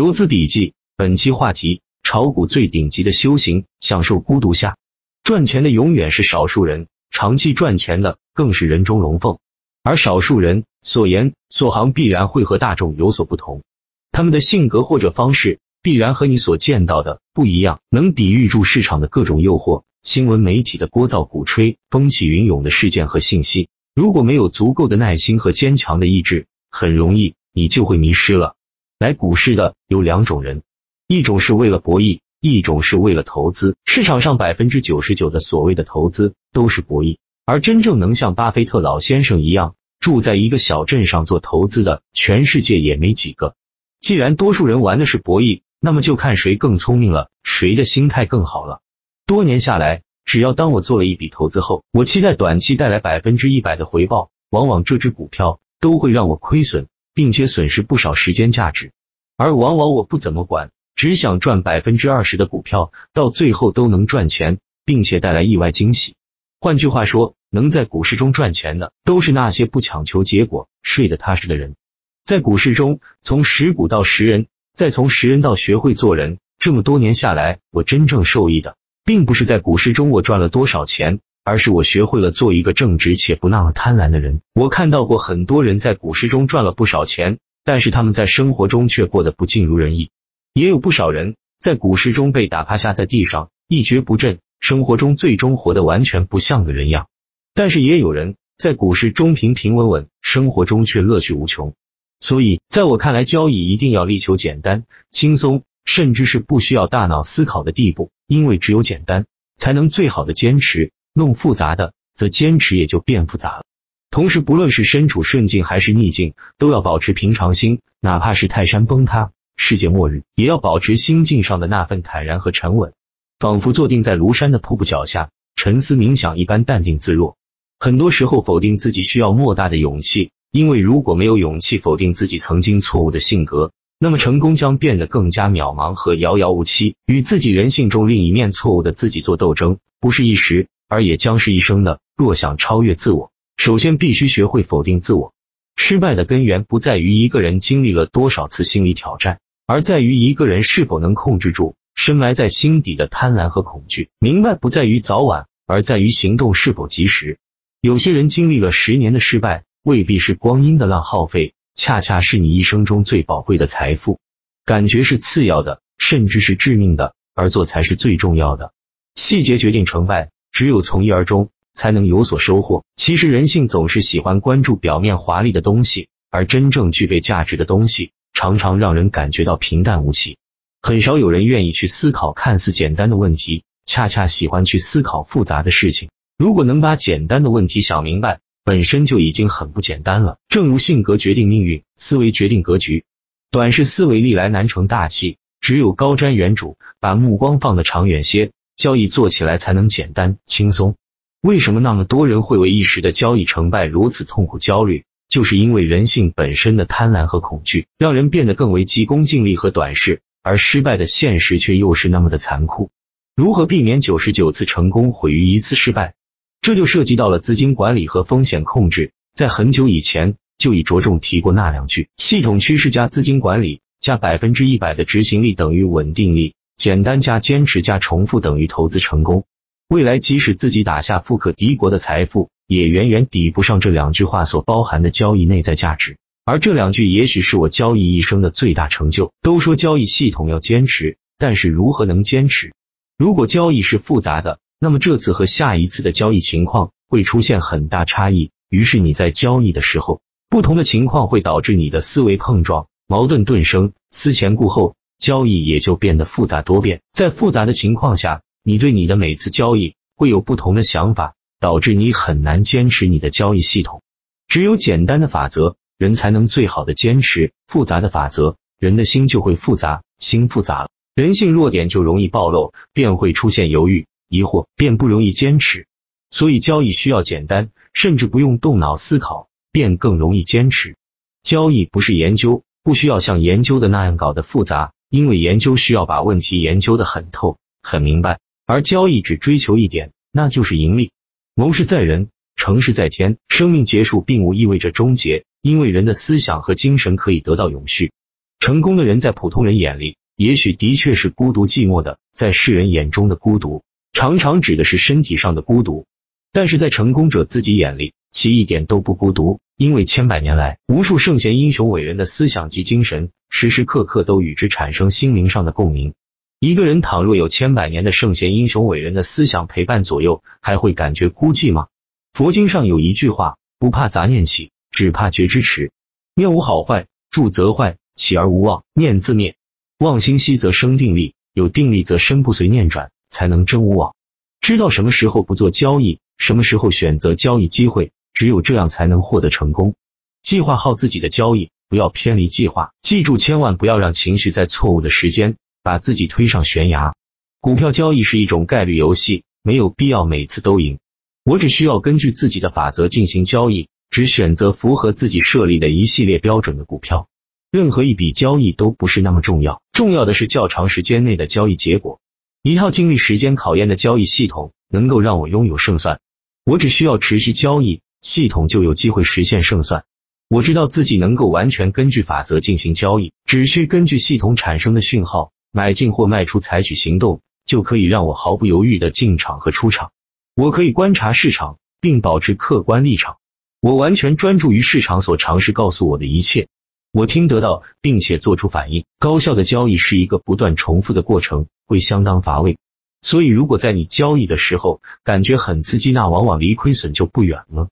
游资笔记，本期话题：炒股最顶级的修行，享受孤独下。赚钱的永远是少数人，长期赚钱的更是人中龙凤。而少数人所言所行必然会和大众有所不同，他们的性格或者方式必然和你所见到的不一样，能抵御住市场的各种诱惑，新闻媒体的聒噪鼓吹，风起云涌的事件和信息。如果没有足够的耐心和坚强的意志，很容易你就会迷失了。来股市的有两种人，一种是为了博弈，一种是为了投资。市场上百分之九十九的所谓的投资都是博弈，而真正能像巴菲特老先生一样住在一个小镇上做投资的，全世界也没几个。既然多数人玩的是博弈，那么就看谁更聪明了，谁的心态更好了。多年下来，只要当我做了一笔投资后，我期待短期带来百分之一百的回报，往往这只股票都会让我亏损。并且损失不少时间价值，而往往我不怎么管，只想赚百分之二十的股票，到最后都能赚钱，并且带来意外惊喜。换句话说，能在股市中赚钱的，都是那些不强求结果、睡得踏实的人。在股市中，从识股到识人，再从识人到学会做人，这么多年下来，我真正受益的，并不是在股市中我赚了多少钱。而是我学会了做一个正直且不那么贪婪的人。我看到过很多人在股市中赚了不少钱，但是他们在生活中却过得不尽如人意。也有不少人在股市中被打趴下在地上一蹶不振，生活中最终活得完全不像个人样。但是也有人在股市中平平稳稳，生活中却乐趣无穷。所以，在我看来，交易一定要力求简单、轻松，甚至是不需要大脑思考的地步，因为只有简单，才能最好的坚持。弄复杂的，则坚持也就变复杂了。同时，不论是身处顺境还是逆境，都要保持平常心，哪怕是泰山崩塌、世界末日，也要保持心境上的那份坦然和沉稳，仿佛坐定在庐山的瀑布脚下，沉思冥想一般淡定自若。很多时候，否定自己需要莫大的勇气，因为如果没有勇气否定自己曾经错误的性格，那么成功将变得更加渺茫和遥遥无期。与自己人性中另一面错误的自己做斗争，不是一时。而也将是一生的。若想超越自我，首先必须学会否定自我。失败的根源不在于一个人经历了多少次心理挑战，而在于一个人是否能控制住深埋在心底的贪婪和恐惧。明白不在于早晚，而在于行动是否及时。有些人经历了十年的失败，未必是光阴的浪耗费，恰恰是你一生中最宝贵的财富。感觉是次要的，甚至是致命的，而做才是最重要的。细节决定成败。只有从一而终，才能有所收获。其实人性总是喜欢关注表面华丽的东西，而真正具备价值的东西，常常让人感觉到平淡无奇。很少有人愿意去思考看似简单的问题，恰恰喜欢去思考复杂的事情。如果能把简单的问题想明白，本身就已经很不简单了。正如性格决定命运，思维决定格局。短视思维历来难成大器，只有高瞻远瞩，把目光放得长远些。交易做起来才能简单轻松。为什么那么多人会为一时的交易成败如此痛苦焦虑？就是因为人性本身的贪婪和恐惧，让人变得更为急功近利和短视，而失败的现实却又是那么的残酷。如何避免九十九次成功毁于一次失败？这就涉及到了资金管理和风险控制。在很久以前就已着重提过那两句：系统趋势加资金管理加百分之一百的执行力等于稳定力。简单加坚持加重复等于投资成功。未来即使自己打下富可敌国的财富，也远远抵不上这两句话所包含的交易内在价值。而这两句也许是我交易一生的最大成就。都说交易系统要坚持，但是如何能坚持？如果交易是复杂的，那么这次和下一次的交易情况会出现很大差异。于是你在交易的时候，不同的情况会导致你的思维碰撞，矛盾顿生，思前顾后。交易也就变得复杂多变，在复杂的情况下，你对你的每次交易会有不同的想法，导致你很难坚持你的交易系统。只有简单的法则，人才能最好的坚持；复杂的法则，人的心就会复杂，心复杂了，人性弱点就容易暴露，便会出现犹豫、疑惑，便不容易坚持。所以交易需要简单，甚至不用动脑思考，便更容易坚持。交易不是研究，不需要像研究的那样搞得复杂。因为研究需要把问题研究的很透、很明白，而交易只追求一点，那就是盈利。谋事在人，成事在天。生命结束并无意味着终结，因为人的思想和精神可以得到永续。成功的人在普通人眼里，也许的确是孤独寂寞的，在世人眼中的孤独，常常指的是身体上的孤独，但是在成功者自己眼里，其一点都不孤独，因为千百年来，无数圣贤英雄伟人的思想及精神，时时刻刻都与之产生心灵上的共鸣。一个人倘若有千百年的圣贤英雄伟人的思想陪伴左右，还会感觉孤寂吗？佛经上有一句话：不怕杂念起，只怕觉知迟。念无好坏，住则坏，起而无妄，念自灭。妄心息则生定力，有定力则身不随念转，才能真无妄。知道什么时候不做交易，什么时候选择交易机会，只有这样才能获得成功。计划好自己的交易，不要偏离计划。记住，千万不要让情绪在错误的时间把自己推上悬崖。股票交易是一种概率游戏，没有必要每次都赢。我只需要根据自己的法则进行交易，只选择符合自己设立的一系列标准的股票。任何一笔交易都不是那么重要，重要的是较长时间内的交易结果。一套经历时间考验的交易系统能够让我拥有胜算。我只需要持续交易，系统就有机会实现胜算。我知道自己能够完全根据法则进行交易，只需根据系统产生的讯号买进或卖出采取行动，就可以让我毫不犹豫的进场和出场。我可以观察市场，并保持客观立场。我完全专注于市场所尝试告诉我的一切。我听得到，并且做出反应。高效的交易是一个不断重复的过程，会相当乏味。所以，如果在你交易的时候感觉很刺激，那往往离亏损就不远了。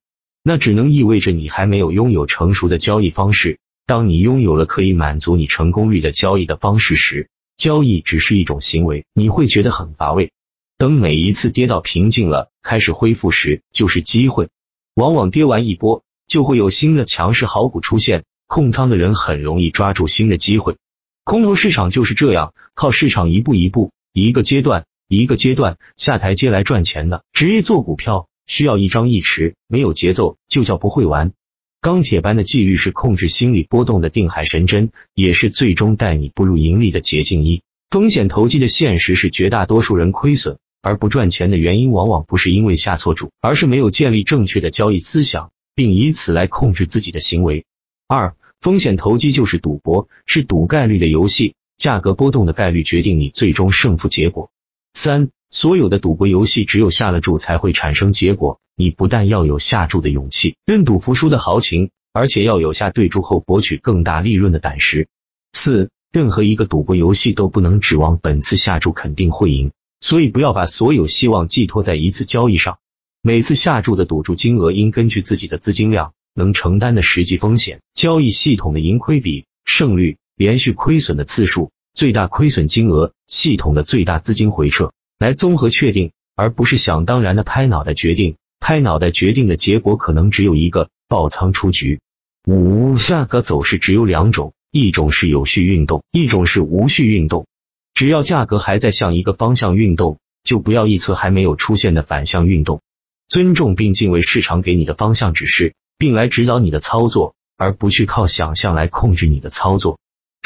那只能意味着你还没有拥有成熟的交易方式。当你拥有了可以满足你成功率的交易的方式时，交易只是一种行为，你会觉得很乏味。等每一次跌到平静了，开始恢复时，就是机会。往往跌完一波，就会有新的强势好股出现，控仓的人很容易抓住新的机会。空头市场就是这样，靠市场一步一步、一个阶段一个阶段下台阶来赚钱的。职业做股票需要一张一弛，没有节奏就叫不会玩。钢铁般的纪律是控制心理波动的定海神针，也是最终带你步入盈利的捷径一。风险投机的现实是绝大多数人亏损。而不赚钱的原因，往往不是因为下错注，而是没有建立正确的交易思想，并以此来控制自己的行为。二、风险投机就是赌博，是赌概率的游戏，价格波动的概率决定你最终胜负结果。三、所有的赌博游戏只有下了注才会产生结果，你不但要有下注的勇气、认赌服输的豪情，而且要有下对注后博取更大利润的胆识。四、任何一个赌博游戏都不能指望本次下注肯定会赢。所以不要把所有希望寄托在一次交易上，每次下注的赌注金额应根据自己的资金量、能承担的实际风险、交易系统的盈亏比、胜率、连续亏损的次数、最大亏损金额、系统的最大资金回撤来综合确定，而不是想当然的拍脑袋决定。拍脑袋决定的结果可能只有一个：爆仓出局。五价格走势只有两种，一种是有序运动，一种是无序运动。只要价格还在向一个方向运动，就不要预测还没有出现的反向运动。尊重并敬畏市场给你的方向指示，并来指导你的操作，而不去靠想象来控制你的操作。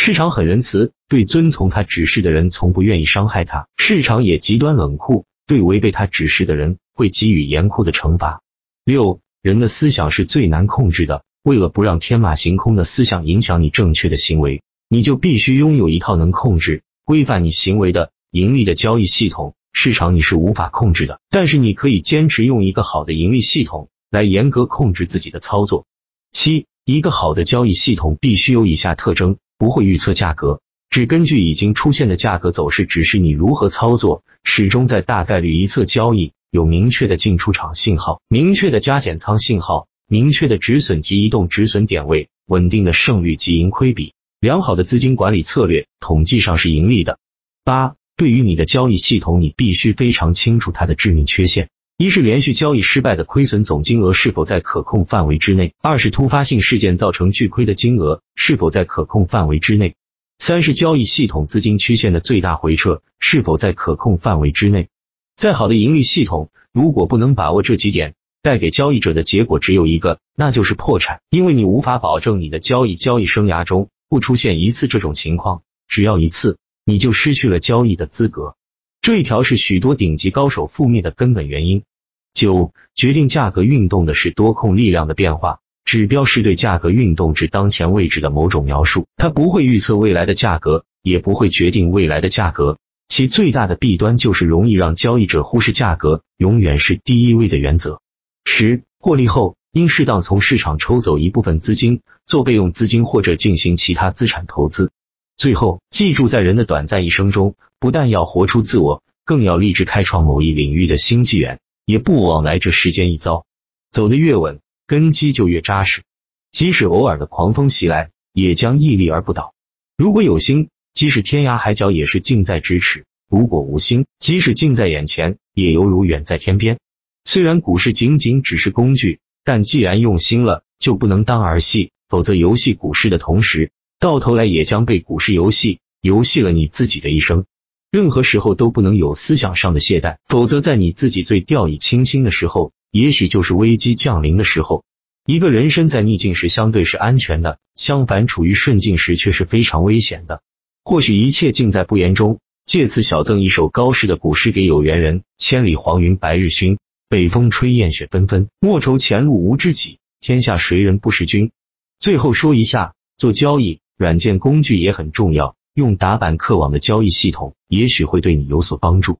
市场很仁慈，对遵从他指示的人从不愿意伤害他；市场也极端冷酷，对违背他指示的人会给予严酷的惩罚。六，人的思想是最难控制的，为了不让天马行空的思想影响你正确的行为，你就必须拥有一套能控制。规范你行为的盈利的交易系统，市场你是无法控制的，但是你可以坚持用一个好的盈利系统来严格控制自己的操作。七，一个好的交易系统必须有以下特征：不会预测价格，只根据已经出现的价格走势指示你如何操作，始终在大概率一侧交易，有明确的进出场信号，明确的加减仓信号，明确的止损及移动止损点位，稳定的胜率及盈亏比。良好的资金管理策略，统计上是盈利的。八，对于你的交易系统，你必须非常清楚它的致命缺陷：一是连续交易失败的亏损总金额是否在可控范围之内；二是突发性事件造成巨亏的金额是否在可控范围之内；三是交易系统资金曲线的最大回撤是否在可控范围之内。再好的盈利系统，如果不能把握这几点，带给交易者的结果只有一个，那就是破产，因为你无法保证你的交易交易生涯中。不出现一次这种情况，只要一次，你就失去了交易的资格。这一条是许多顶级高手覆灭的根本原因。九，决定价格运动的是多空力量的变化，指标是对价格运动至当前位置的某种描述，它不会预测未来的价格，也不会决定未来的价格。其最大的弊端就是容易让交易者忽视价格永远是第一位的原则。十、获利后应适当从市场抽走一部分资金做备用资金或者进行其他资产投资。最后，记住，在人的短暂一生中，不但要活出自我，更要立志开创某一领域的新纪元，也不枉来这世间一遭。走得越稳，根基就越扎实。即使偶尔的狂风袭来，也将屹立而不倒。如果有心，即使天涯海角也是近在咫尺；如果无心，即使近在眼前，也犹如远在天边。虽然股市仅仅只是工具，但既然用心了，就不能当儿戏，否则游戏股市的同时。到头来也将被股市游戏游戏了你自己的一生。任何时候都不能有思想上的懈怠，否则在你自己最掉以轻心的时候，也许就是危机降临的时候。一个人生在逆境时相对是安全的，相反处于顺境时却是非常危险的。或许一切尽在不言中。借此小赠一首高适的古诗给有缘人：千里黄云白日曛，北风吹雁雪纷纷。莫愁前路无知己，天下谁人不识君。最后说一下做交易。软件工具也很重要，用打板客网的交易系统，也许会对你有所帮助。